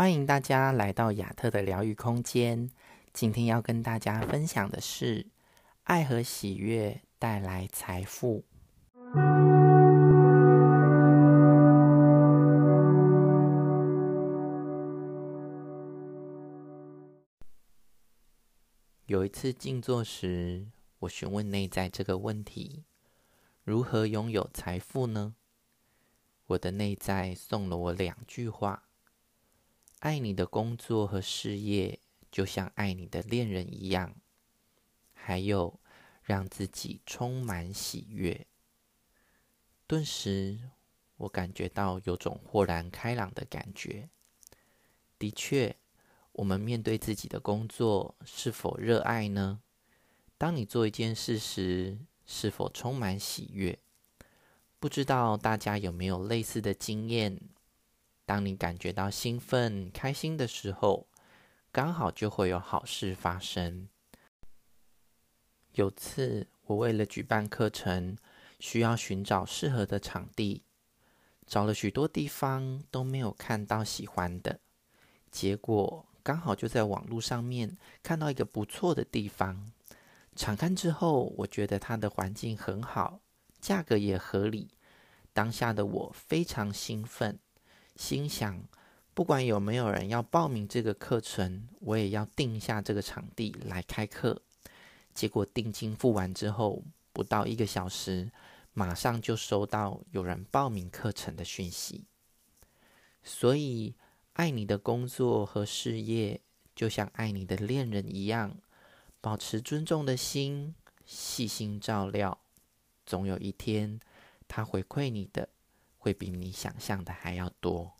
欢迎大家来到亚特的疗愈空间。今天要跟大家分享的是，爱和喜悦带来财富。有一次静坐时，我询问内在这个问题：如何拥有财富呢？我的内在送了我两句话。爱你的工作和事业，就像爱你的恋人一样。还有，让自己充满喜悦。顿时，我感觉到有种豁然开朗的感觉。的确，我们面对自己的工作，是否热爱呢？当你做一件事时，是否充满喜悦？不知道大家有没有类似的经验？当你感觉到兴奋、开心的时候，刚好就会有好事发生。有次，我为了举办课程，需要寻找适合的场地，找了许多地方都没有看到喜欢的。结果刚好就在网络上面看到一个不错的地方，场勘之后，我觉得它的环境很好，价格也合理。当下的我非常兴奋。心想，不管有没有人要报名这个课程，我也要定下这个场地来开课。结果定金付完之后，不到一个小时，马上就收到有人报名课程的讯息。所以，爱你的工作和事业，就像爱你的恋人一样，保持尊重的心，细心照料，总有一天，他回馈你的。会比你想象的还要多。